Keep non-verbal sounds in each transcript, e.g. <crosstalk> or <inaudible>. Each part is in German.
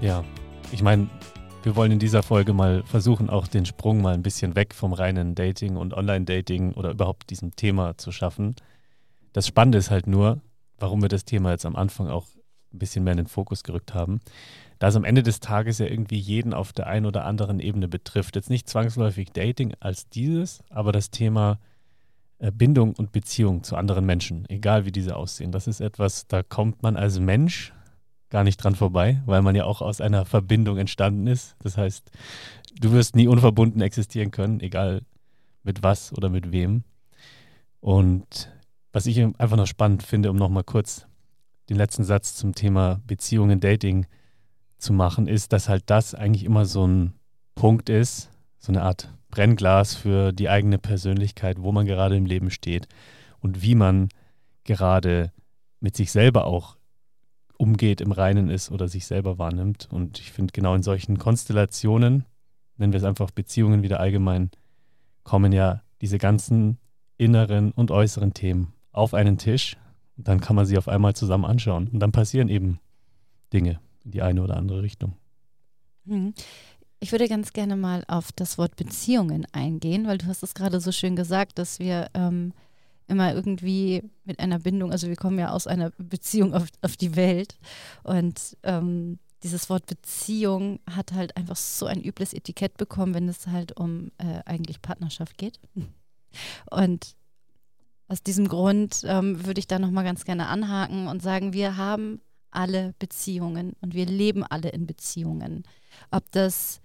Ja, ich meine, wir wollen in dieser Folge mal versuchen, auch den Sprung mal ein bisschen weg vom reinen Dating und Online-Dating oder überhaupt diesem Thema zu schaffen. Das Spannende ist halt nur, warum wir das Thema jetzt am Anfang auch ein bisschen mehr in den Fokus gerückt haben, da es am Ende des Tages ja irgendwie jeden auf der einen oder anderen Ebene betrifft. Jetzt nicht zwangsläufig Dating als dieses, aber das Thema äh, Bindung und Beziehung zu anderen Menschen, egal wie diese aussehen. Das ist etwas, da kommt man als Mensch gar nicht dran vorbei, weil man ja auch aus einer Verbindung entstanden ist. Das heißt, du wirst nie unverbunden existieren können, egal mit was oder mit wem. Und was ich einfach noch spannend finde, um nochmal kurz den letzten Satz zum Thema Beziehungen, Dating zu machen, ist, dass halt das eigentlich immer so ein Punkt ist, so eine Art Brennglas für die eigene Persönlichkeit, wo man gerade im Leben steht und wie man gerade mit sich selber auch umgeht, im Reinen ist oder sich selber wahrnimmt. Und ich finde, genau in solchen Konstellationen, nennen wir es einfach Beziehungen wieder allgemein, kommen ja diese ganzen inneren und äußeren Themen auf einen Tisch. Und dann kann man sie auf einmal zusammen anschauen. Und dann passieren eben Dinge in die eine oder andere Richtung. Hm. Ich würde ganz gerne mal auf das Wort Beziehungen eingehen, weil du hast es gerade so schön gesagt, dass wir ähm, immer irgendwie mit einer Bindung, also wir kommen ja aus einer Beziehung auf, auf die Welt und ähm, dieses Wort Beziehung hat halt einfach so ein übles Etikett bekommen, wenn es halt um äh, eigentlich Partnerschaft geht. <laughs> Und aus diesem Grund ähm, würde ich da nochmal ganz gerne anhaken und sagen, wir haben alle Beziehungen und wir leben alle in Beziehungen. Ob das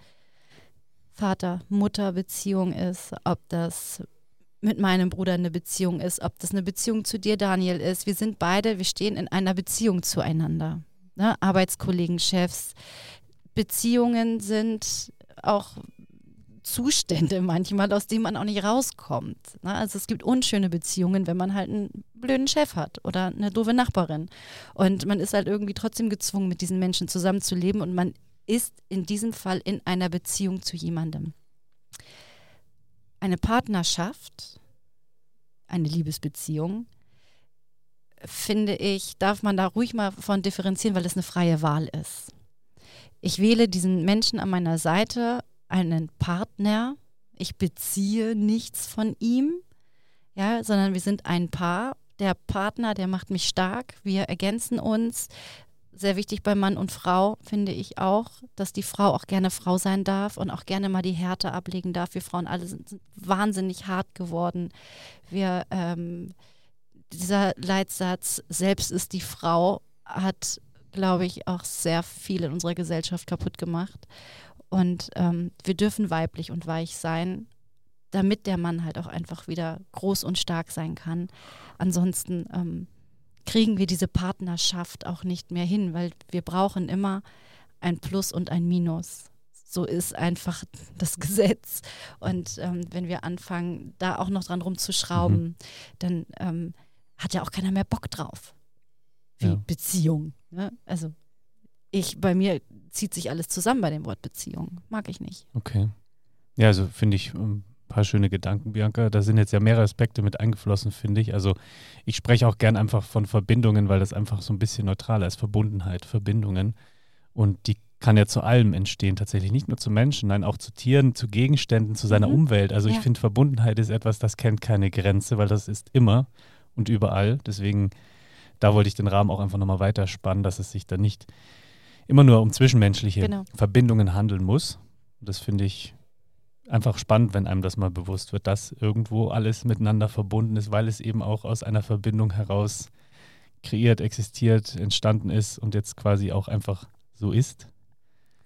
Vater-Mutter-Beziehung ist, ob das mit meinem Bruder eine Beziehung ist, ob das eine Beziehung zu dir, Daniel, ist. Wir sind beide, wir stehen in einer Beziehung zueinander. Ne? Arbeitskollegen, Chefs. Beziehungen sind auch Zustände manchmal, aus denen man auch nicht rauskommt. Ne? Also es gibt unschöne Beziehungen, wenn man halt einen blöden Chef hat oder eine doofe Nachbarin. Und man ist halt irgendwie trotzdem gezwungen, mit diesen Menschen zusammenzuleben und man ist in diesem Fall in einer Beziehung zu jemandem eine Partnerschaft, eine Liebesbeziehung, finde ich, darf man da ruhig mal von differenzieren, weil es eine freie Wahl ist. Ich wähle diesen Menschen an meiner Seite, einen Partner. Ich beziehe nichts von ihm, ja, sondern wir sind ein Paar. Der Partner, der macht mich stark. Wir ergänzen uns sehr wichtig bei Mann und Frau, finde ich auch, dass die Frau auch gerne Frau sein darf und auch gerne mal die Härte ablegen darf. Wir Frauen alle sind, sind wahnsinnig hart geworden. Wir, ähm, dieser Leitsatz, selbst ist die Frau, hat, glaube ich, auch sehr viel in unserer Gesellschaft kaputt gemacht. Und ähm, wir dürfen weiblich und weich sein, damit der Mann halt auch einfach wieder groß und stark sein kann. Ansonsten ähm, kriegen wir diese Partnerschaft auch nicht mehr hin, weil wir brauchen immer ein Plus und ein Minus. So ist einfach das <laughs> Gesetz. Und ähm, wenn wir anfangen, da auch noch dran rumzuschrauben, mhm. dann ähm, hat ja auch keiner mehr Bock drauf. Wie ja. Beziehung. Ne? Also ich, bei mir zieht sich alles zusammen bei dem Wort Beziehung. Mag ich nicht. Okay. Ja, also finde ich ähm, paar schöne Gedanken, Bianca. Da sind jetzt ja mehrere Aspekte mit eingeflossen, finde ich. Also ich spreche auch gern einfach von Verbindungen, weil das einfach so ein bisschen neutraler ist. Verbundenheit, Verbindungen. Und die kann ja zu allem entstehen, tatsächlich. Nicht nur zu Menschen, nein, auch zu Tieren, zu Gegenständen, zu seiner mhm. Umwelt. Also ja. ich finde, Verbundenheit ist etwas, das kennt keine Grenze, weil das ist immer und überall. Deswegen, da wollte ich den Rahmen auch einfach nochmal weiterspannen, dass es sich da nicht immer nur um zwischenmenschliche genau. Verbindungen handeln muss. Das finde ich einfach spannend, wenn einem das mal bewusst wird, dass irgendwo alles miteinander verbunden ist, weil es eben auch aus einer Verbindung heraus kreiert, existiert, entstanden ist und jetzt quasi auch einfach so ist.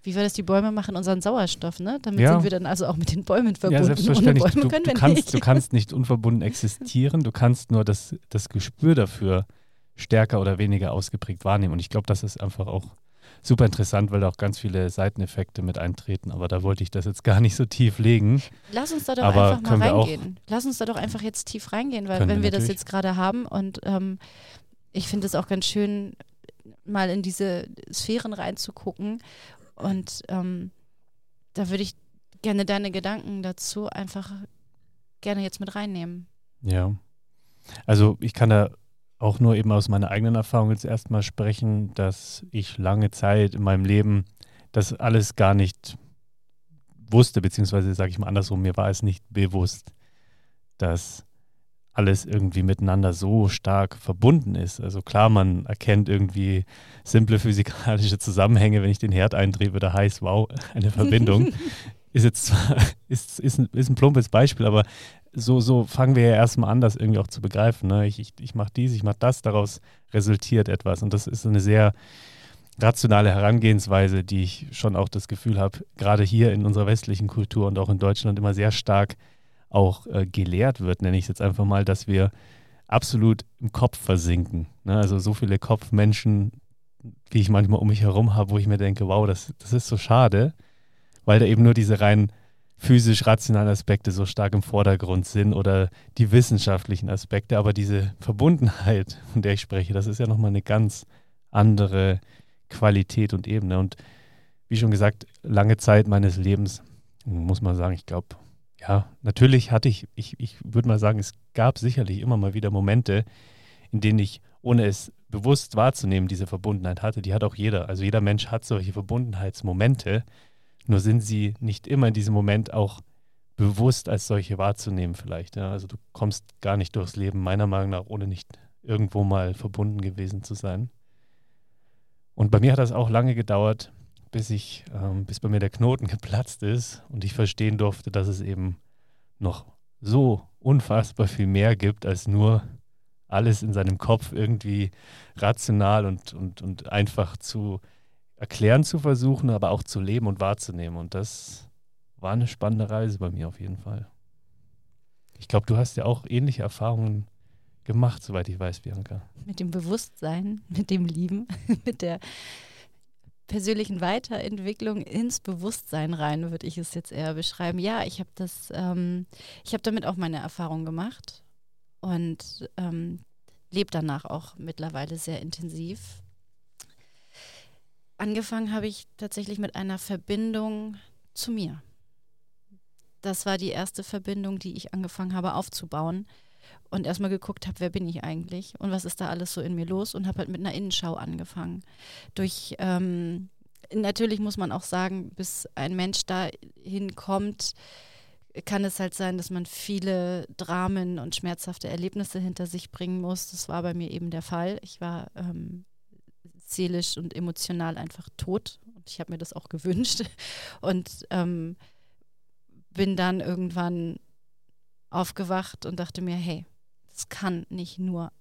Wie wir das die Bäume machen, unseren Sauerstoff, ne? Damit ja. sind wir dann also auch mit den Bäumen verbunden. Ja, selbstverständlich. Ohne Bäume du, können wir du, kannst, nicht. du kannst nicht unverbunden existieren, du kannst nur das, das Gespür dafür stärker oder weniger ausgeprägt wahrnehmen. Und ich glaube, das ist einfach auch super interessant, weil da auch ganz viele Seiteneffekte mit eintreten. Aber da wollte ich das jetzt gar nicht so tief legen. Lass uns da doch Aber einfach mal reingehen. Lass uns da doch einfach jetzt tief reingehen, weil wenn wir, wir das jetzt gerade haben und ähm, ich finde es auch ganz schön, mal in diese Sphären reinzugucken. Und ähm, da würde ich gerne deine Gedanken dazu einfach gerne jetzt mit reinnehmen. Ja. Also ich kann da auch nur eben aus meiner eigenen Erfahrung jetzt erstmal sprechen, dass ich lange Zeit in meinem Leben das alles gar nicht wusste, beziehungsweise sage ich mal andersrum, mir war es nicht bewusst, dass alles irgendwie miteinander so stark verbunden ist. Also klar, man erkennt irgendwie simple physikalische Zusammenhänge, wenn ich den Herd eindrehe, wird er heiß, wow, <laughs> eine Verbindung. <laughs> ist jetzt zwar, <laughs> ist, ist, ein, ist ein plumpes Beispiel, aber so, so fangen wir ja erstmal an, das irgendwie auch zu begreifen. Ne? Ich, ich, ich mache dies, ich mache das, daraus resultiert etwas. Und das ist eine sehr rationale Herangehensweise, die ich schon auch das Gefühl habe, gerade hier in unserer westlichen Kultur und auch in Deutschland immer sehr stark auch äh, gelehrt wird, nenne ich es jetzt einfach mal, dass wir absolut im Kopf versinken. Ne? Also so viele Kopfmenschen, wie ich manchmal um mich herum habe, wo ich mir denke, wow, das, das ist so schade, weil da eben nur diese rein physisch-rationalen Aspekte so stark im Vordergrund sind oder die wissenschaftlichen Aspekte, aber diese Verbundenheit, von der ich spreche, das ist ja nochmal eine ganz andere Qualität und Ebene. Und wie schon gesagt, lange Zeit meines Lebens, muss man sagen, ich glaube, ja, natürlich hatte ich, ich, ich würde mal sagen, es gab sicherlich immer mal wieder Momente, in denen ich, ohne es bewusst wahrzunehmen, diese Verbundenheit hatte. Die hat auch jeder. Also jeder Mensch hat solche Verbundenheitsmomente, nur sind sie nicht immer in diesem Moment auch bewusst als solche wahrzunehmen vielleicht. Ja? Also du kommst gar nicht durchs Leben, meiner Meinung nach, ohne nicht irgendwo mal verbunden gewesen zu sein. Und bei mir hat das auch lange gedauert, bis ich, ähm, bis bei mir der Knoten <laughs> geplatzt ist und ich verstehen durfte, dass es eben noch so unfassbar viel mehr gibt, als nur alles in seinem Kopf irgendwie rational und, und, und einfach zu erklären zu versuchen, aber auch zu leben und wahrzunehmen. Und das war eine spannende Reise bei mir auf jeden Fall. Ich glaube, du hast ja auch ähnliche Erfahrungen gemacht, soweit ich weiß, Bianca. Mit dem Bewusstsein, <laughs> mit dem Lieben, <laughs> mit der persönlichen Weiterentwicklung ins Bewusstsein rein, würde ich es jetzt eher beschreiben. Ja, ich habe das, ähm, ich habe damit auch meine Erfahrung gemacht und ähm, lebe danach auch mittlerweile sehr intensiv. Angefangen habe ich tatsächlich mit einer Verbindung zu mir. Das war die erste Verbindung, die ich angefangen habe aufzubauen und erstmal geguckt habe, wer bin ich eigentlich und was ist da alles so in mir los und habe halt mit einer Innenschau angefangen. Durch ähm, natürlich muss man auch sagen, bis ein Mensch dahin kommt, kann es halt sein, dass man viele Dramen und schmerzhafte Erlebnisse hinter sich bringen muss. Das war bei mir eben der Fall. Ich war ähm, seelisch und emotional einfach tot und ich habe mir das auch <laughs> gewünscht und ähm, bin dann irgendwann aufgewacht und dachte mir, hey, es kann nicht nur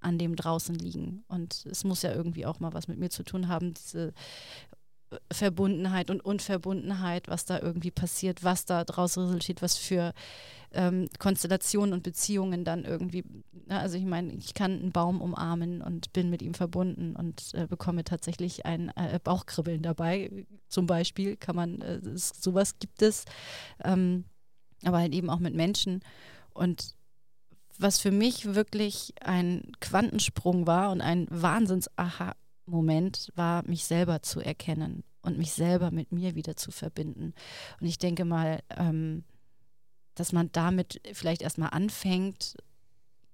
an dem draußen liegen. Und es muss ja irgendwie auch mal was mit mir zu tun haben, diese Verbundenheit und Unverbundenheit, was da irgendwie passiert, was da draus resultiert, was für ähm, Konstellationen und Beziehungen dann irgendwie. Ne, also ich meine, ich kann einen Baum umarmen und bin mit ihm verbunden und äh, bekomme tatsächlich ein äh, Bauchkribbeln dabei. Zum Beispiel kann man, äh, sowas gibt es, ähm, aber halt eben auch mit Menschen. Und was für mich wirklich ein Quantensprung war und ein Wahnsinns-Aha-Moment war, mich selber zu erkennen und mich selber mit mir wieder zu verbinden. Und ich denke mal, ähm, dass man damit vielleicht erstmal anfängt,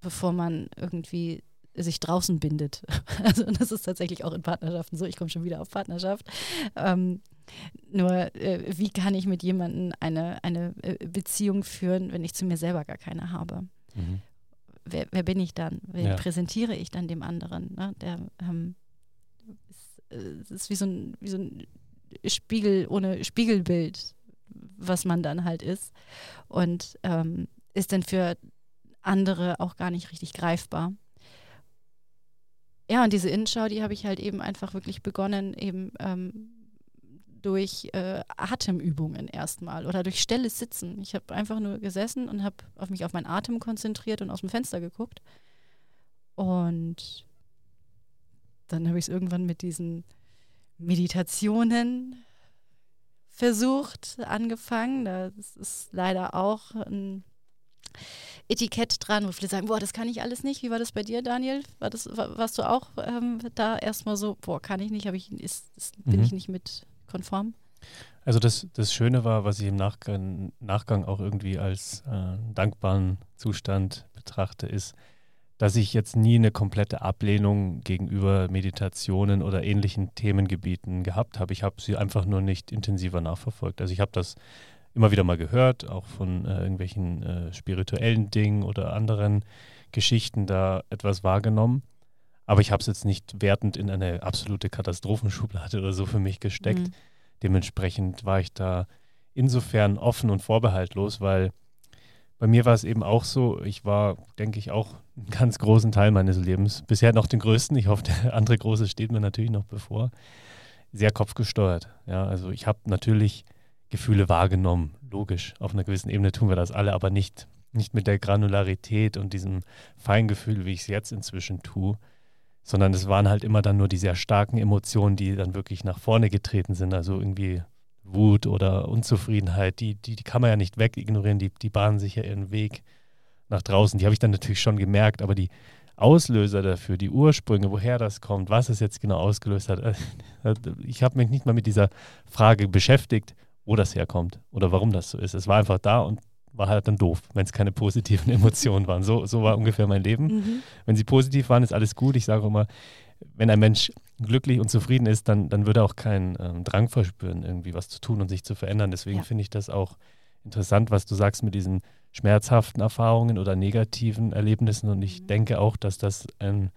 bevor man irgendwie sich draußen bindet. <laughs> Also das ist tatsächlich auch in Partnerschaften so. Ich komme schon wieder auf Partnerschaft. Ähm, nur, äh, wie kann ich mit jemandem eine, eine äh, Beziehung führen, wenn ich zu mir selber gar keine habe? Mhm wer, wer bin ich dann? Wen ja. präsentiere ich dann dem anderen? Ne? Der ähm, äh, ist wie, so ein, wie so ein Spiegel ohne Spiegelbild, was man dann halt ist. Und ähm, ist dann für andere auch gar nicht richtig greifbar. Ja, und diese Innenschau, die habe ich halt eben einfach wirklich begonnen, eben ähm, durch äh, Atemübungen erstmal oder durch stilles Sitzen. Ich habe einfach nur gesessen und habe auf mich auf meinen Atem konzentriert und aus dem Fenster geguckt. Und dann habe ich es irgendwann mit diesen Meditationen versucht, angefangen. Das ist leider auch ein Etikett dran, wo viele sagen, boah, das kann ich alles nicht. Wie war das bei dir, Daniel? War das, war, warst du auch ähm, da erstmal so, boah, kann ich nicht, ich, ist, ist, bin mhm. ich nicht mit konform? Also das, das Schöne war, was ich im Nachgang, Nachgang auch irgendwie als äh, dankbaren Zustand betrachte, ist, dass ich jetzt nie eine komplette Ablehnung gegenüber Meditationen oder ähnlichen Themengebieten gehabt habe. Ich habe sie einfach nur nicht intensiver nachverfolgt. Also ich habe das immer wieder mal gehört, auch von äh, irgendwelchen äh, spirituellen Dingen oder anderen Geschichten da etwas wahrgenommen. Aber ich habe es jetzt nicht wertend in eine absolute Katastrophenschublade oder so für mich gesteckt. Mhm. Dementsprechend war ich da insofern offen und vorbehaltlos, weil bei mir war es eben auch so, ich war, denke ich, auch einen ganz großen Teil meines Lebens, bisher noch den größten, ich hoffe, der andere große steht mir natürlich noch bevor, sehr kopfgesteuert. Ja, also ich habe natürlich Gefühle wahrgenommen, logisch, auf einer gewissen Ebene tun wir das alle, aber nicht, nicht mit der Granularität und diesem Feingefühl, wie ich es jetzt inzwischen tue, sondern es waren halt immer dann nur die sehr starken Emotionen, die dann wirklich nach vorne getreten sind, also irgendwie Wut oder Unzufriedenheit, die, die, die kann man ja nicht wegignorieren, die, die bahnen sich ja ihren Weg nach draußen. Die habe ich dann natürlich schon gemerkt, aber die Auslöser dafür, die Ursprünge, woher das kommt, was es jetzt genau ausgelöst hat, äh, ich habe mich nicht mal mit dieser Frage beschäftigt, wo das herkommt oder warum das so ist. Es war einfach da und war halt dann doof, wenn es keine positiven <laughs> Emotionen waren. So, so war ungefähr mein Leben. Mhm. Wenn sie positiv waren, ist alles gut. Ich sage immer, wenn ein Mensch glücklich und zufrieden ist, dann, dann würde er auch keinen ähm, Drang verspüren, irgendwie was zu tun und sich zu verändern. Deswegen ja. finde ich das auch interessant, was du sagst mit diesen schmerzhaften Erfahrungen oder negativen Erlebnissen. Und ich mhm. denke auch, dass das ein,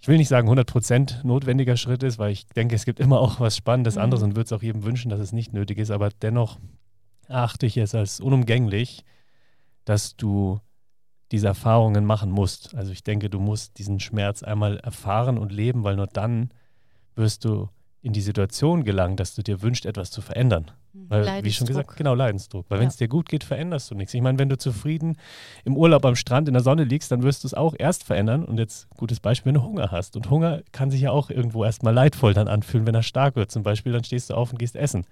ich will nicht sagen 100% notwendiger Schritt ist, weil ich denke, es gibt immer auch was Spannendes mhm. anderes und würde es auch jedem wünschen, dass es nicht nötig ist. Aber dennoch erachte ich es als unumgänglich, dass du diese Erfahrungen machen musst. Also ich denke, du musst diesen Schmerz einmal erfahren und leben, weil nur dann wirst du in die Situation gelangen, dass du dir wünschst, etwas zu verändern. Mhm. Weil, wie schon gesagt, genau, Leidensdruck. Weil ja. wenn es dir gut geht, veränderst du nichts. Ich meine, wenn du zufrieden im Urlaub am Strand in der Sonne liegst, dann wirst du es auch erst verändern. Und jetzt gutes Beispiel, wenn du Hunger hast. Und Hunger kann sich ja auch irgendwo erstmal leidvoll dann anfühlen, wenn er stark wird. Zum Beispiel, dann stehst du auf und gehst essen.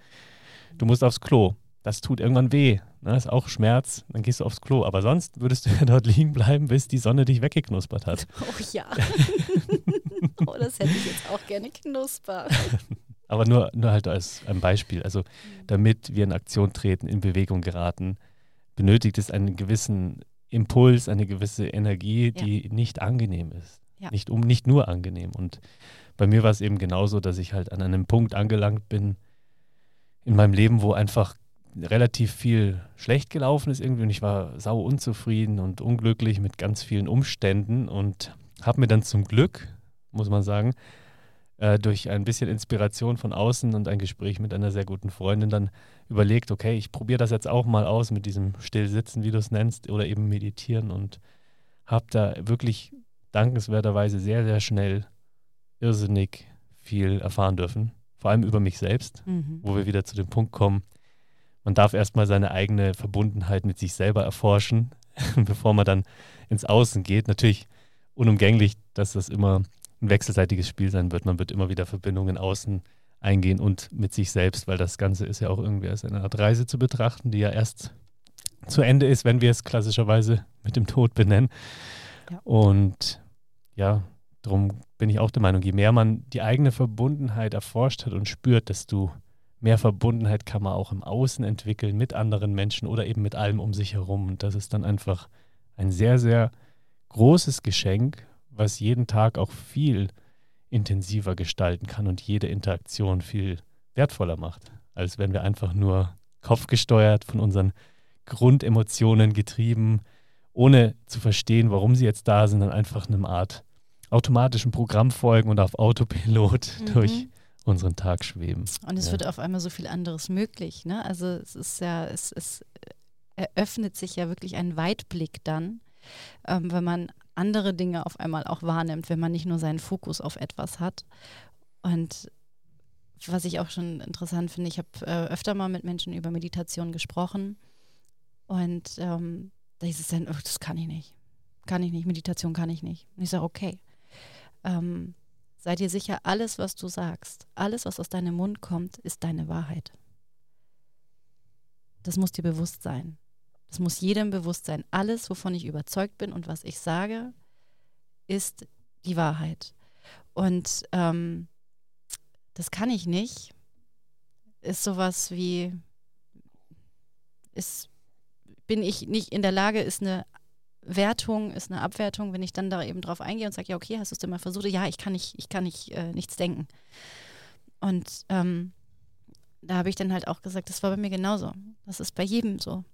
Du musst aufs Klo das tut irgendwann weh. Ne? Ist auch Schmerz, dann gehst du aufs Klo. Aber sonst würdest du <laughs> ja dort liegen bleiben, bis die Sonne dich weggeknuspert hat. <laughs> Oh ja. <laughs> oh, das hätte ich jetzt auch gerne knuspert. Aber nur, nur halt als ein Beispiel. Also, mhm. damit wir in Aktion treten, in Bewegung geraten, benötigt es einen gewissen Impuls, eine gewisse Energie, die ja. nicht angenehm ist. Ja. Nicht, um, nicht nur angenehm. Und bei mir war es eben genauso, dass ich halt an einem Punkt angelangt bin in meinem Leben, wo einfach relativ viel schlecht gelaufen ist irgendwie und ich war sau unzufrieden und unglücklich mit ganz vielen Umständen und habe mir dann zum Glück, muss man sagen, äh, durch ein bisschen Inspiration von außen und ein Gespräch mit einer sehr guten Freundin dann überlegt, okay, ich probiere das jetzt auch mal aus mit diesem Stillsitzen, wie du es nennst, oder eben meditieren und habe da wirklich dankenswerterweise sehr, sehr schnell irrsinnig viel erfahren dürfen, vor allem über mich selbst, mhm. wo wir wieder zu dem Punkt kommen, man darf erstmal seine eigene Verbundenheit mit sich selber erforschen, <laughs> bevor man dann ins Außen geht. Natürlich unumgänglich, dass das immer ein wechselseitiges Spiel sein wird. Man wird immer wieder Verbindungen außen eingehen und mit sich selbst, weil das Ganze ist ja auch irgendwie als eine Art Reise zu betrachten, die ja erst zu Ende ist, wenn wir es klassischerweise mit dem Tod benennen. Ja. Und ja, darum bin ich auch der Meinung, je mehr man die eigene Verbundenheit erforscht hat und spürt, desto mehr Verbundenheit kann man auch im Außen entwickeln mit anderen Menschen oder eben mit allem um sich herum. Und das ist dann einfach ein sehr, sehr großes Geschenk, was jeden Tag auch viel intensiver gestalten kann und jede Interaktion viel wertvoller macht, als wenn wir einfach nur kopfgesteuert von unseren Grundemotionen getrieben, ohne zu verstehen, warum sie jetzt da sind, dann einfach einem Art automatischen Programm folgen und auf Autopilot mhm. durch unseren Tag schweben. Und es ja. wird auf einmal so viel anderes möglich. Ne? Also es ist ja, es, es eröffnet sich ja wirklich ein Weitblick dann, ähm, wenn man andere Dinge auf einmal auch wahrnimmt, wenn man nicht nur seinen Fokus auf etwas hat. Und was ich auch schon interessant finde, ich habe äh, öfter mal mit Menschen über Meditation gesprochen und ähm, da hieß es dann, oh, das kann ich nicht. Kann ich nicht, Meditation kann ich nicht. Und ich sage, okay. Ähm, sei dir sicher, alles, was du sagst, alles, was aus deinem Mund kommt, ist deine Wahrheit. Das muss dir bewusst sein. Das muss jedem bewusst sein. Alles, wovon ich überzeugt bin und was ich sage, ist die Wahrheit. Und ähm, das kann ich nicht. Ist sowas wie, ist, bin ich nicht in der Lage, ist eine Wertung, ist eine Abwertung, wenn ich dann da eben drauf eingehe und sage, ja, okay, hast du es denn mal versucht? Ja, ich kann nicht, ich kann nicht äh, nichts denken. Und ähm, da habe ich dann halt auch gesagt, das war bei mir genauso. Das ist bei jedem so.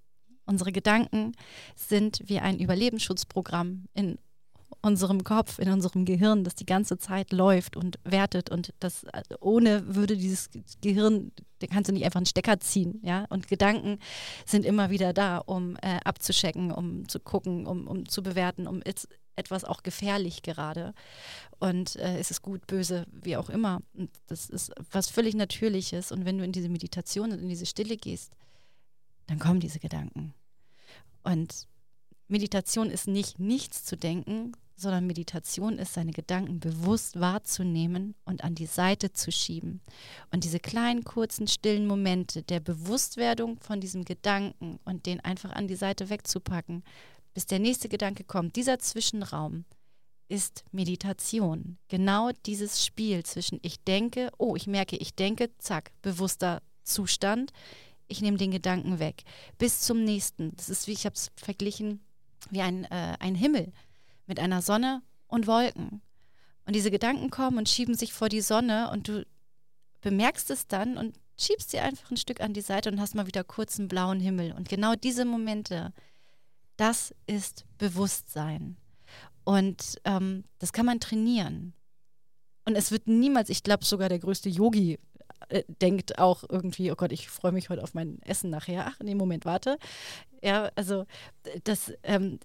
Unsere Gedanken sind wie ein Überlebensschutzprogramm in unserem Kopf, in unserem Gehirn, das die ganze Zeit läuft und wertet und das äh, ohne würde dieses Gehirn, da kannst du nicht einfach einen Stecker ziehen, ja. Und Gedanken sind immer wieder da, um äh, abzuschecken, um zu gucken, um, um zu bewerten, um etwas auch gefährlich gerade. Und äh, ist es gut, böse, wie auch immer. Und das ist was völlig Natürliches. Und wenn du in diese Meditation und in diese Stille gehst, dann kommen diese Gedanken. Und Meditation ist nicht nichts zu denken, sondern Meditation ist, seine Gedanken bewusst wahrzunehmen und an die Seite zu schieben. Und diese kleinen, kurzen, stillen Momente der Bewusstwerdung von diesem Gedanken und den einfach an die Seite wegzupacken, bis der nächste Gedanke kommt, dieser Zwischenraum ist Meditation. Genau dieses Spiel zwischen ich denke, oh, ich merke, ich denke, zack, bewusster Zustand, ich nehme den Gedanken weg. Bis zum nächsten. Das ist wie, ich habe es verglichen, wie ein, äh, ein Himmel mit einer Sonne und Wolken. Und diese Gedanken kommen und schieben sich vor die Sonne und du bemerkst es dann und schiebst sie einfach ein Stück an die Seite und hast mal wieder kurz einen blauen Himmel. Und genau diese Momente, das ist Bewusstsein. Und ähm, das kann man trainieren. Und es wird niemals, ich glaube sogar der größte Yogi äh, denkt auch irgendwie, oh Gott, ich freue mich heute auf mein Essen nachher. Ach, nee, Moment, warte. Ja, also das, ähm,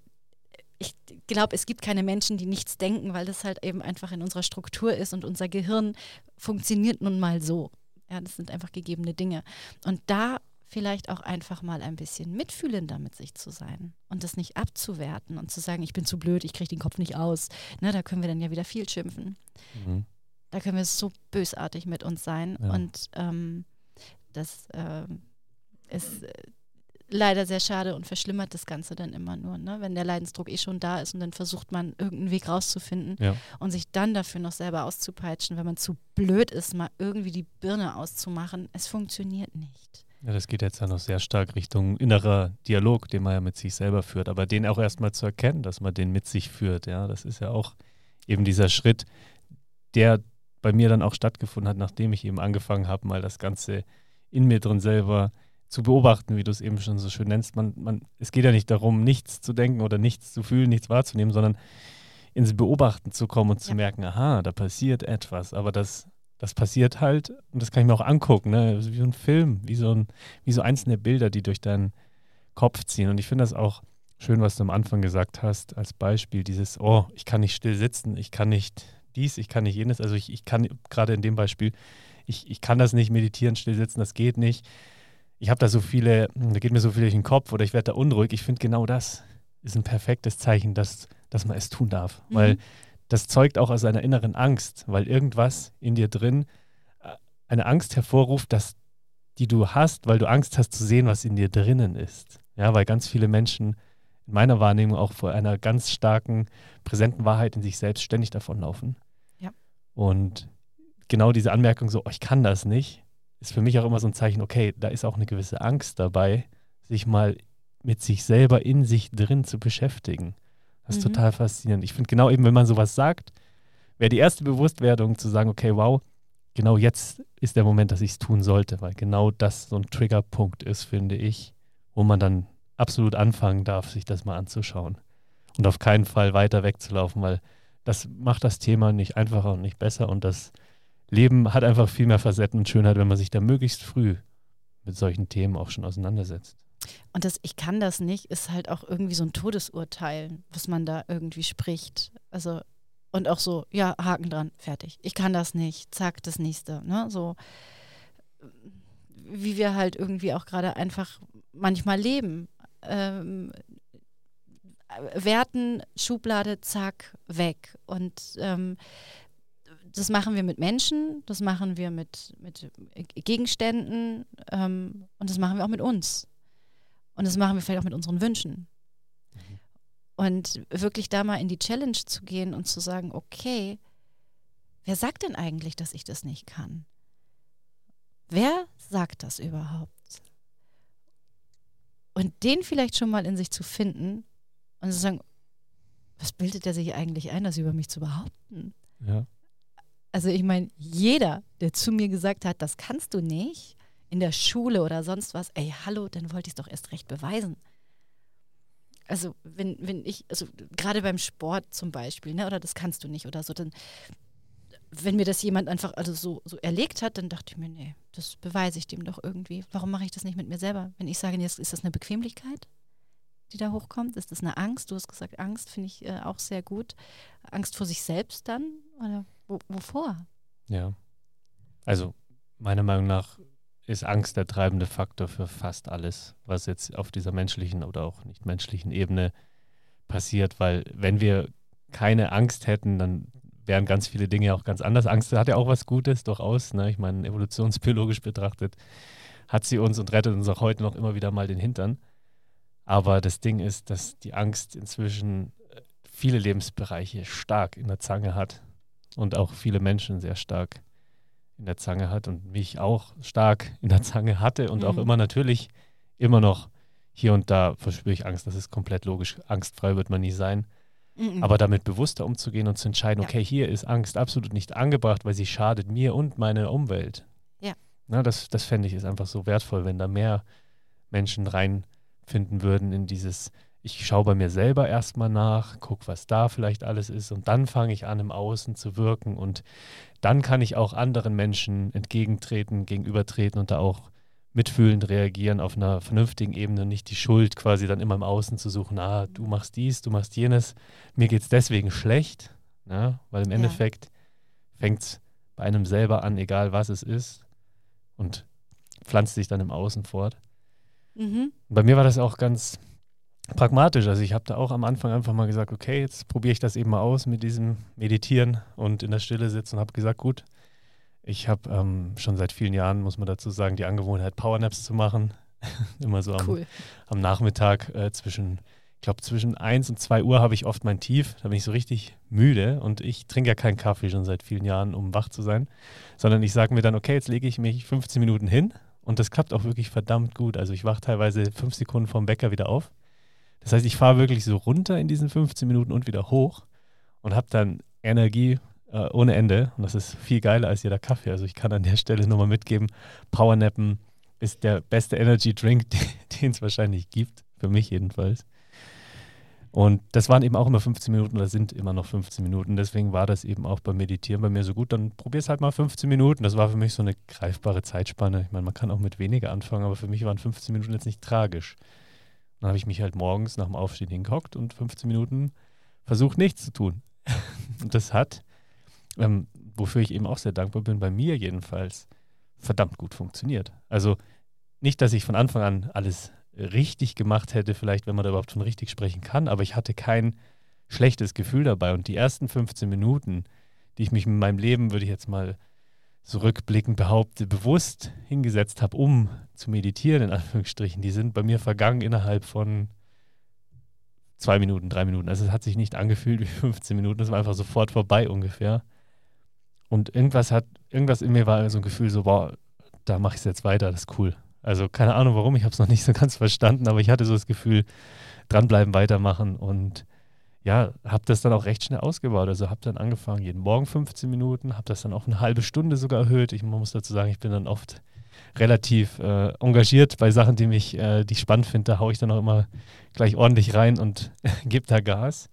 ich glaube, es gibt keine Menschen, die nichts denken, weil das halt eben einfach in unserer Struktur ist und unser Gehirn funktioniert nun mal so. Ja, das sind einfach gegebene Dinge. Und da vielleicht auch einfach mal ein bisschen mitfühlender mit sich zu sein und das nicht abzuwerten und zu sagen, ich bin zu blöd, ich kriege den Kopf nicht aus. Ne, da können wir dann ja wieder viel schimpfen. Mhm. Da können wir so bösartig mit uns sein. Ja. Und ähm, das äh, ist leider sehr schade und verschlimmert das Ganze dann immer nur, ne? wenn der Leidensdruck eh schon da ist und dann versucht man irgendeinen Weg rauszufinden ja. und sich dann dafür noch selber auszupeitschen, wenn man zu blöd ist, mal irgendwie die Birne auszumachen. Es funktioniert nicht. Ja, das geht jetzt ja noch sehr stark Richtung innerer Dialog, den man ja mit sich selber führt, aber den auch erstmal zu erkennen, dass man den mit sich führt, ja, das ist ja auch eben dieser Schritt, der bei mir dann auch stattgefunden hat, nachdem ich eben angefangen habe, mal das Ganze in mir drin selber zu zu beobachten, wie du es eben schon so schön nennst. Man, man, es geht ja nicht darum, nichts zu denken oder nichts zu fühlen, nichts wahrzunehmen, sondern ins Beobachten zu kommen und zu ja. merken, aha, da passiert etwas. Aber das, das passiert halt, und das kann ich mir auch angucken, ne? wie so ein Film, wie so, ein, wie so einzelne Bilder, die durch deinen Kopf ziehen. Und ich finde das auch schön, was du am Anfang gesagt hast, als Beispiel, dieses, oh, ich kann nicht still sitzen, ich kann nicht dies, ich kann nicht jenes. Also ich, ich kann gerade in dem Beispiel, ich, ich kann das nicht meditieren, still sitzen, das geht nicht ich habe da so viele, da geht mir so viel durch den Kopf oder ich werde da unruhig. Ich finde genau das ist ein perfektes Zeichen, dass, dass man es tun darf. Mhm. Weil das zeugt auch aus einer inneren Angst, weil irgendwas in dir drin äh, eine Angst hervorruft, dass, die du hast, weil du Angst hast zu sehen, was in dir drinnen ist. Ja, weil ganz viele Menschen in meiner Wahrnehmung auch vor einer ganz starken, präsenten Wahrheit in sich selbst ständig davonlaufen. Ja. Und genau diese Anmerkung so, oh, ich kann das nicht, ist für mich auch immer so ein Zeichen, okay, da ist auch eine gewisse Angst dabei, sich mal mit sich selber in sich drin zu beschäftigen. Das ist mhm. total faszinierend. Ich finde genau eben, wenn man sowas sagt, wäre die erste Bewusstwerdung zu sagen, okay, wow, genau jetzt ist der Moment, dass ich es tun sollte, weil genau das so ein Triggerpunkt ist, finde ich, wo man dann absolut anfangen darf, sich das mal anzuschauen. Und auf keinen Fall weiter wegzulaufen, weil das macht das Thema nicht einfacher und nicht besser und das Leben hat einfach viel mehr Facetten und Schönheit, wenn man sich da möglichst früh mit solchen Themen auch schon auseinandersetzt. Und das Ich kann das nicht ist halt auch irgendwie so ein Todesurteil, was man da irgendwie spricht. Also, und auch so, ja, Haken dran, fertig. Ich kann das nicht, zack, das nächste. Ne? So, wie wir halt irgendwie auch gerade einfach manchmal leben. Ähm, Werten, Schublade, zack, weg. Und ähm, das machen wir mit Menschen, das machen wir mit, mit Gegenständen ähm, und das machen wir auch mit uns. Und das machen wir vielleicht auch mit unseren Wünschen. Mhm. Und wirklich da mal in die Challenge zu gehen und zu sagen, okay, wer sagt denn eigentlich, dass ich das nicht kann? Wer sagt das überhaupt? Und den vielleicht schon mal in sich zu finden und zu sagen, was bildet er sich eigentlich ein, das über mich zu behaupten? Ja. Also ich meine, jeder, der zu mir gesagt hat, das kannst du nicht, in der Schule oder sonst was, ey, hallo, dann wollte ich es doch erst recht beweisen. Also wenn, wenn ich, also gerade beim Sport zum Beispiel, ne, oder das kannst du nicht oder so, dann, wenn mir das jemand einfach also so, so erlegt hat, dann dachte ich mir, nee, das beweise ich dem doch irgendwie. Warum mache ich das nicht mit mir selber? Wenn ich sage, ist das eine Bequemlichkeit, die da hochkommt? Ist das eine Angst? Du hast gesagt, Angst finde ich äh, auch sehr gut. Angst vor sich selbst dann? Oder wo, wovor? Ja. Also, meiner Meinung nach ist Angst der treibende Faktor für fast alles, was jetzt auf dieser menschlichen oder auch nicht menschlichen Ebene passiert, weil wenn wir keine Angst hätten, dann wären ganz viele Dinge auch ganz anders. Angst hat ja auch was Gutes, durchaus. Ne? Ich meine, evolutionsbiologisch betrachtet hat sie uns und rettet uns auch heute noch immer wieder mal den Hintern. Aber das Ding ist, dass die Angst inzwischen äh, viele Lebensbereiche stark in der Zange hat und auch viele Menschen sehr stark in der Zange hat und mich auch stark in der Zange hatte und mhm. auch immer natürlich immer noch hier und da verspüre ich Angst. Das ist komplett logisch. Angstfrei wird man nie sein. Mhm. Aber damit bewusster umzugehen und zu entscheiden, ja. okay, hier ist Angst absolut nicht angebracht, weil sie schadet mir und meiner Umwelt. Ja. Na, das das fände ich ist einfach so wertvoll, wenn da mehr Menschen reinfinden würden in dieses ich schaue bei mir selber erstmal nach, gucke, was da vielleicht alles ist und dann fange ich an, im Außen zu wirken und dann kann ich auch anderen Menschen entgegentreten, gegenübertreten und da auch mitfühlend reagieren auf einer vernünftigen Ebene und nicht die Schuld quasi dann immer im Außen zu suchen, ah, du machst dies, du machst jenes, mir geht es deswegen schlecht, na, ne? weil im ja. Endeffekt fängt es bei einem selber an, egal was es ist und pflanzt sich dann im Außen fort. Mhm. Bei mir war das auch ganz pragmatisch. Also ich habe da auch am Anfang einfach mal gesagt, okay, jetzt probiere ich das eben mal aus mit diesem Meditieren und in der Stille sitzen und habe gesagt, gut, ich habe ähm, schon seit vielen Jahren, muss man dazu sagen, die Angewohnheit, Powernaps zu machen. <laughs> Immer so am, cool. am Nachmittag äh, zwischen, ich glaube, zwischen 1 und 2 Uhr habe ich oft mein Tief. Da bin ich so richtig müde und ich trinke ja keinen Kaffee schon seit vielen Jahren, um wach zu sein, sondern ich sage mir dann, okay, jetzt lege ich mich 15 Minuten hin und das klappt auch wirklich verdammt gut. Also ich wache teilweise fünf Sekunden vorm Wecker wieder auf das heißt, ich fahre wirklich so runter in diesen 15 Minuten und wieder hoch und habe dann Energie äh, ohne Ende. Und das ist viel geiler als jeder Kaffee. Also ich kann an der Stelle nochmal mitgeben, Powernappen ist der beste Energy Drink, <laughs> den es wahrscheinlich gibt. Für mich jedenfalls. Und das waren eben auch immer 15 Minuten oder sind immer noch 15 Minuten. Deswegen war das eben auch beim Meditieren bei mir so gut. Dann probier es halt mal 15 Minuten. Das war für mich so eine greifbare Zeitspanne. Ich meine, man kann auch mit weniger anfangen, aber für mich waren 15 Minuten jetzt nicht tragisch. Dann habe ich mich halt morgens nach dem Aufstehen hingehockt und 15 Minuten versucht, nichts zu tun. <laughs> und das hat, ähm, wofür ich eben auch sehr dankbar bin, bei mir jedenfalls verdammt gut funktioniert. Also nicht, dass ich von Anfang an alles richtig gemacht hätte, vielleicht, wenn man da überhaupt von richtig sprechen kann, aber ich hatte kein schlechtes Gefühl dabei. Und die ersten 15 Minuten, die ich mich in meinem Leben, würde ich jetzt mal zurückblickend behaupte, bewusst hingesetzt habe, um zu meditieren, in Anführungsstrichen, die sind bei mir vergangen innerhalb von zwei Minuten, drei Minuten. Also es hat sich nicht angefühlt wie <laughs> 15 Minuten, es war einfach sofort vorbei ungefähr. Und irgendwas hat, irgendwas in mir war so ein Gefühl, so, wow, da mache ich es jetzt weiter, das ist cool. Also keine Ahnung warum, ich habe es noch nicht so ganz verstanden, aber ich hatte so das Gefühl, dranbleiben, weitermachen und ja, habe das dann auch recht schnell ausgebaut. Also habe dann angefangen, jeden Morgen 15 Minuten, habe das dann auf eine halbe Stunde sogar erhöht. Ich muss dazu sagen, ich bin dann oft relativ äh, engagiert bei Sachen, die mich, äh, die ich spannend finde. Da haue ich dann auch immer gleich ordentlich rein und <laughs> gebe da Gas.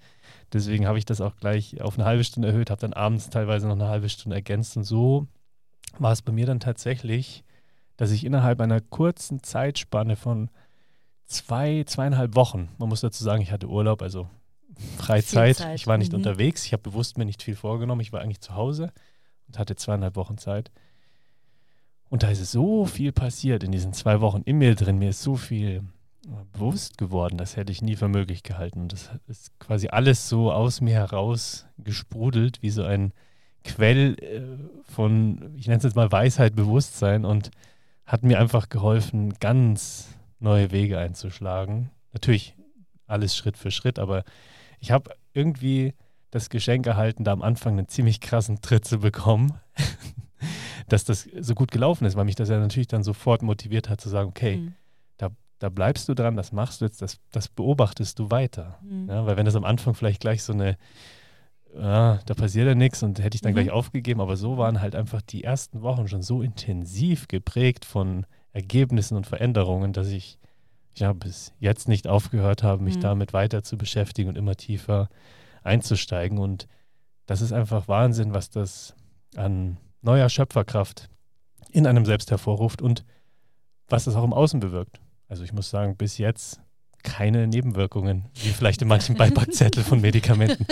Deswegen habe ich das auch gleich auf eine halbe Stunde erhöht, habe dann abends teilweise noch eine halbe Stunde ergänzt. Und so war es bei mir dann tatsächlich, dass ich innerhalb einer kurzen Zeitspanne von zwei, zweieinhalb Wochen, man muss dazu sagen, ich hatte Urlaub, also Freizeit. Zeit. Ich war nicht mhm. unterwegs. Ich habe bewusst mir nicht viel vorgenommen. Ich war eigentlich zu Hause und hatte zweieinhalb Wochen Zeit. Und da ist so viel passiert in diesen zwei Wochen in mir drin. Mir ist so viel bewusst geworden. Das hätte ich nie für möglich gehalten. Und das ist quasi alles so aus mir heraus gesprudelt, wie so ein Quell äh, von, ich nenne es jetzt mal Weisheit, Bewusstsein und hat mir einfach geholfen, ganz neue Wege einzuschlagen. Natürlich alles Schritt für Schritt, aber ich habe irgendwie das Geschenk erhalten, da am Anfang einen ziemlich krassen Tritt zu bekommen, <laughs> dass das so gut gelaufen ist, weil mich das ja natürlich dann sofort motiviert hat zu sagen, okay, mhm. da, da bleibst du dran, das machst du jetzt, das, das beobachtest du weiter. Mhm. Ja, weil wenn das am Anfang vielleicht gleich so eine, ja, da passiert ja nichts und hätte ich dann mhm. gleich aufgegeben, aber so waren halt einfach die ersten Wochen schon so intensiv geprägt von Ergebnissen und Veränderungen, dass ich ja bis jetzt nicht aufgehört habe, mich mhm. damit weiter zu beschäftigen und immer tiefer einzusteigen. Und das ist einfach Wahnsinn, was das an neuer Schöpferkraft in einem selbst hervorruft und was das auch im Außen bewirkt. Also ich muss sagen, bis jetzt keine Nebenwirkungen, wie vielleicht in manchen <laughs> Beipackzettel von Medikamenten.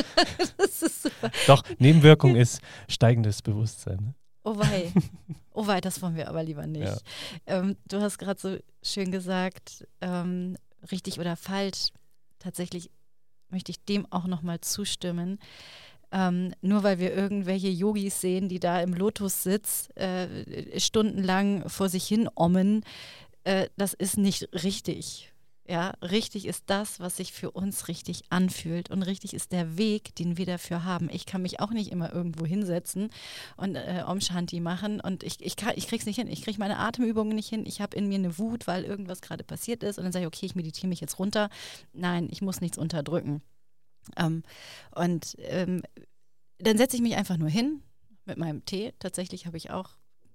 das ist super. Doch, Nebenwirkung ist steigendes Bewusstsein. Oh wei. Oh wei, das wollen wir aber lieber nicht. Ja. Ähm, du hast gerade so schön gesagt, ähm, richtig oder falsch. Tatsächlich möchte ich dem auch nochmal zustimmen. Ähm, nur weil wir irgendwelche Yogis sehen, die da im Lotus-Sitz äh, stundenlang vor sich hin ommen, äh, das ist nicht richtig. Ja, richtig ist das, was sich für uns richtig anfühlt und richtig ist der Weg, den wir dafür haben. Ich kann mich auch nicht immer irgendwo hinsetzen und äh, Om Shanti machen und ich, ich, kann, ich krieg's nicht hin. Ich kriege meine Atemübungen nicht hin. Ich habe in mir eine Wut, weil irgendwas gerade passiert ist und dann sage ich, okay, ich meditiere mich jetzt runter. Nein, ich muss nichts unterdrücken. Ähm, und ähm, dann setze ich mich einfach nur hin mit meinem Tee. Tatsächlich habe ich auch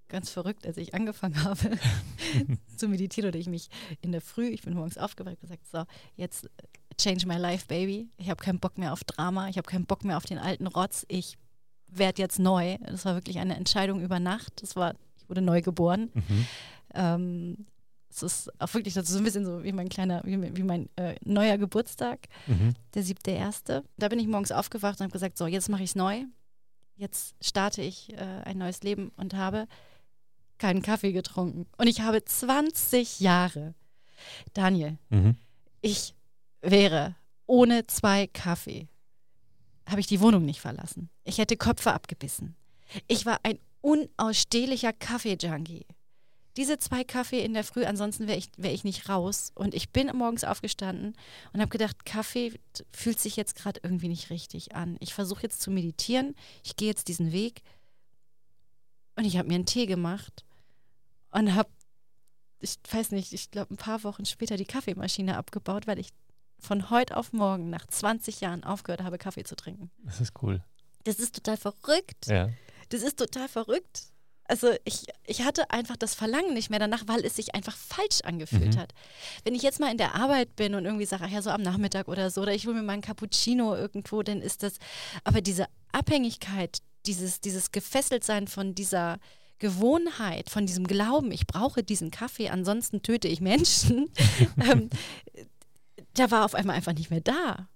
ganz verrückt, als ich angefangen habe <laughs> zu meditieren oder ich mich in der Früh, ich bin morgens aufgewacht und gesagt, so, jetzt change my life, baby. Ich habe keinen Bock mehr auf Drama, ich habe keinen Bock mehr auf den alten Rotz. Ich werde jetzt neu. Das war wirklich eine Entscheidung über Nacht. Das war, ich wurde neu geboren. Mhm. Ähm, es ist auch wirklich das ist so ein bisschen so wie mein kleiner, wie, wie mein äh, neuer Geburtstag, mhm. der siebte erste. Da bin ich morgens aufgewacht und habe gesagt, so, jetzt mache ich es neu. Jetzt starte ich äh, ein neues Leben und habe keinen Kaffee getrunken. Und ich habe 20 Jahre. Daniel, mhm. ich wäre ohne zwei Kaffee, habe ich die Wohnung nicht verlassen. Ich hätte Köpfe abgebissen. Ich war ein unausstehlicher Kaffee-Junkie diese zwei Kaffee in der Früh, ansonsten wäre ich, wär ich nicht raus. Und ich bin morgens aufgestanden und habe gedacht, Kaffee fühlt sich jetzt gerade irgendwie nicht richtig an. Ich versuche jetzt zu meditieren, ich gehe jetzt diesen Weg. Und ich habe mir einen Tee gemacht und habe, ich weiß nicht, ich glaube ein paar Wochen später die Kaffeemaschine abgebaut, weil ich von heute auf morgen nach 20 Jahren aufgehört habe, Kaffee zu trinken. Das ist cool. Das ist total verrückt. Ja. Das ist total verrückt. Also ich, ich hatte einfach das Verlangen nicht mehr danach, weil es sich einfach falsch angefühlt mhm. hat. Wenn ich jetzt mal in der Arbeit bin und irgendwie sage, ach ja, so am Nachmittag oder so, oder ich hole mir mal einen Cappuccino irgendwo, dann ist das, aber diese Abhängigkeit, dieses, dieses Gefesseltsein von dieser Gewohnheit, von diesem Glauben, ich brauche diesen Kaffee, ansonsten töte ich Menschen, <laughs> ähm, der war auf einmal einfach nicht mehr da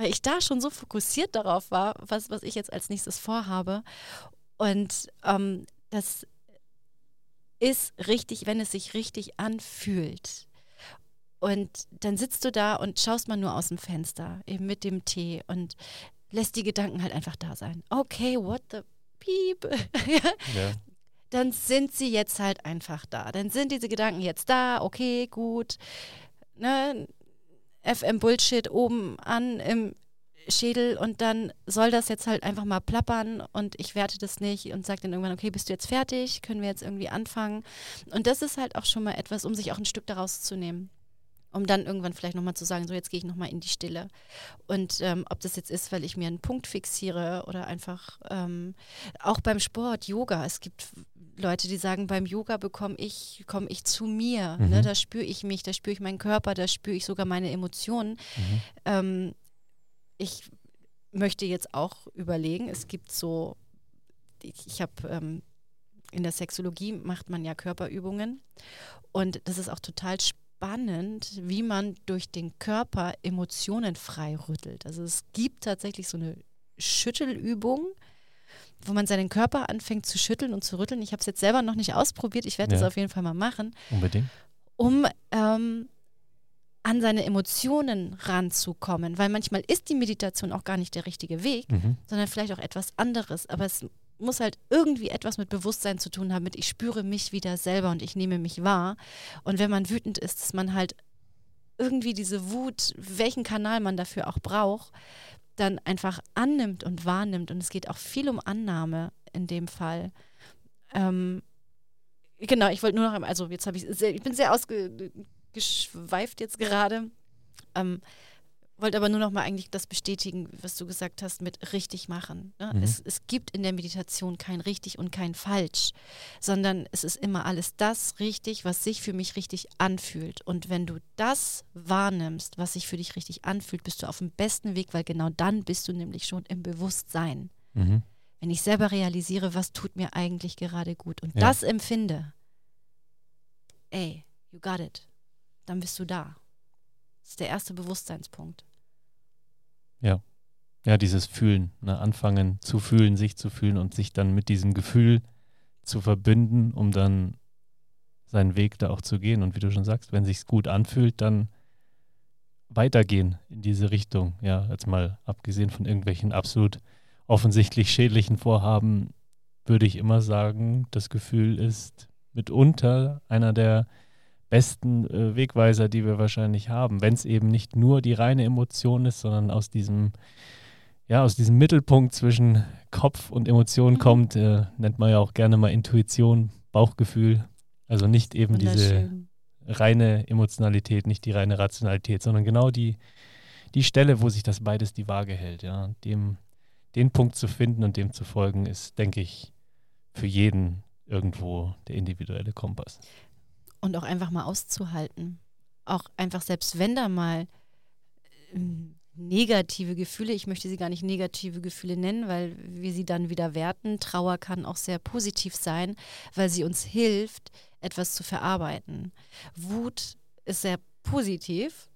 weil ich da schon so fokussiert darauf war, was, was ich jetzt als nächstes vorhabe. Und ähm, das ist richtig, wenn es sich richtig anfühlt. Und dann sitzt du da und schaust mal nur aus dem Fenster, eben mit dem Tee und lässt die Gedanken halt einfach da sein. Okay, what the beep? <laughs> ja. Dann sind sie jetzt halt einfach da. Dann sind diese Gedanken jetzt da, okay, gut. Ne? FM Bullshit oben an im Schädel und dann soll das jetzt halt einfach mal plappern und ich werte das nicht und sage dann irgendwann, okay, bist du jetzt fertig? Können wir jetzt irgendwie anfangen? Und das ist halt auch schon mal etwas, um sich auch ein Stück daraus zu nehmen. Um dann irgendwann vielleicht nochmal zu sagen, so jetzt gehe ich nochmal in die Stille. Und ähm, ob das jetzt ist, weil ich mir einen Punkt fixiere oder einfach ähm, auch beim Sport, Yoga. Es gibt Leute, die sagen, beim Yoga bekomme ich, komme ich zu mir. Ne? Mhm. Ne? Da spüre ich mich, da spüre ich meinen Körper, da spüre ich sogar meine Emotionen. Mhm. Ähm, ich möchte jetzt auch überlegen, es gibt so, ich, ich habe ähm, in der Sexologie macht man ja Körperübungen und das ist auch total spannend, wie man durch den Körper Emotionen frei rüttelt. Also es gibt tatsächlich so eine Schüttelübung, wo man seinen Körper anfängt zu schütteln und zu rütteln. Ich habe es jetzt selber noch nicht ausprobiert, ich werde ja. das auf jeden Fall mal machen. Unbedingt. Um ähm, an seine Emotionen ranzukommen, weil manchmal ist die Meditation auch gar nicht der richtige Weg, mhm. sondern vielleicht auch etwas anderes. Aber es muss halt irgendwie etwas mit Bewusstsein zu tun haben, mit ich spüre mich wieder selber und ich nehme mich wahr. Und wenn man wütend ist, dass man halt irgendwie diese Wut, welchen Kanal man dafür auch braucht, dann einfach annimmt und wahrnimmt. Und es geht auch viel um Annahme in dem Fall. Ähm, genau, ich wollte nur noch, also jetzt habe ich, sehr, ich bin sehr ausgeschweift jetzt gerade. Ähm, wollte aber nur noch mal eigentlich das bestätigen, was du gesagt hast mit richtig machen. Ne? Mhm. Es, es gibt in der Meditation kein richtig und kein falsch, sondern es ist immer alles das richtig, was sich für mich richtig anfühlt. Und wenn du das wahrnimmst, was sich für dich richtig anfühlt, bist du auf dem besten Weg, weil genau dann bist du nämlich schon im Bewusstsein. Mhm. Wenn ich selber realisiere, was tut mir eigentlich gerade gut und ja. das empfinde, ey, you got it, dann bist du da. Das ist der erste Bewusstseinspunkt. Ja. Ja, dieses Fühlen, ne? anfangen zu fühlen, sich zu fühlen und sich dann mit diesem Gefühl zu verbinden, um dann seinen Weg da auch zu gehen. Und wie du schon sagst, wenn sich's gut anfühlt, dann weitergehen in diese Richtung. Ja, jetzt mal abgesehen von irgendwelchen absolut offensichtlich schädlichen Vorhaben, würde ich immer sagen, das Gefühl ist mitunter einer der besten äh, Wegweiser, die wir wahrscheinlich haben, wenn es eben nicht nur die reine Emotion ist, sondern aus diesem, ja, aus diesem Mittelpunkt zwischen Kopf und Emotion mhm. kommt, äh, nennt man ja auch gerne mal Intuition, Bauchgefühl. Also nicht eben diese reine Emotionalität, nicht die reine Rationalität, sondern genau die, die Stelle, wo sich das beides die Waage hält, ja. Dem, den Punkt zu finden und dem zu folgen, ist, denke ich, für jeden irgendwo der individuelle Kompass und auch einfach mal auszuhalten. Auch einfach selbst wenn da mal ähm, negative Gefühle, ich möchte sie gar nicht negative Gefühle nennen, weil wir sie dann wieder werten. Trauer kann auch sehr positiv sein, weil sie uns hilft, etwas zu verarbeiten. Wut ist sehr positiv,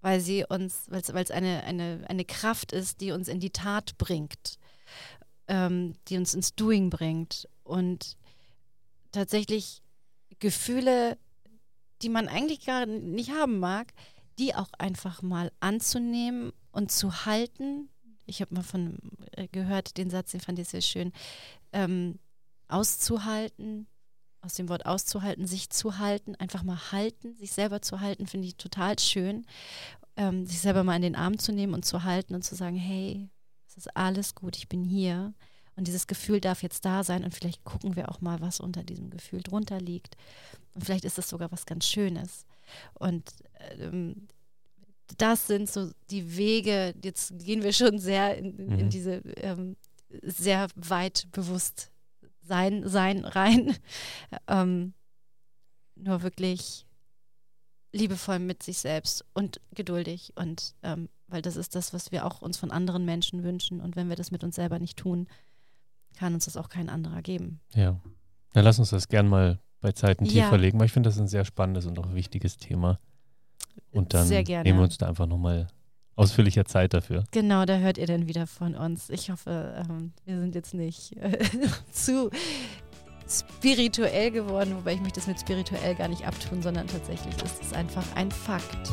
weil sie uns, weil es eine, eine, eine Kraft ist, die uns in die Tat bringt, ähm, die uns ins Doing bringt. Und tatsächlich Gefühle, die man eigentlich gar nicht haben mag, die auch einfach mal anzunehmen und zu halten. Ich habe mal von äh, gehört, den Satz, den fand ich sehr schön. Ähm, auszuhalten, aus dem Wort auszuhalten, sich zu halten, einfach mal halten, sich selber zu halten, finde ich total schön. Ähm, sich selber mal in den Arm zu nehmen und zu halten und zu sagen, hey, es ist alles gut, ich bin hier. Und dieses Gefühl darf jetzt da sein und vielleicht gucken wir auch mal, was unter diesem Gefühl drunter liegt. Und vielleicht ist es sogar was ganz Schönes. Und ähm, das sind so die Wege, jetzt gehen wir schon sehr in, in mhm. diese ähm, sehr weit bewusst sein, sein rein. <laughs> ähm, nur wirklich liebevoll mit sich selbst und geduldig und ähm, weil das ist das, was wir auch uns von anderen Menschen wünschen und wenn wir das mit uns selber nicht tun, kann uns das auch kein anderer geben. Ja. Dann lass uns das gern mal bei Zeiten ja. tiefer legen, weil ich finde, das ist ein sehr spannendes und auch wichtiges Thema. Und dann nehmen wir uns da einfach nochmal ausführlicher Zeit dafür. Genau, da hört ihr dann wieder von uns. Ich hoffe, ähm, wir sind jetzt nicht äh, <laughs> zu spirituell geworden, wobei ich möchte das mit spirituell gar nicht abtun, sondern tatsächlich ist es einfach ein Fakt.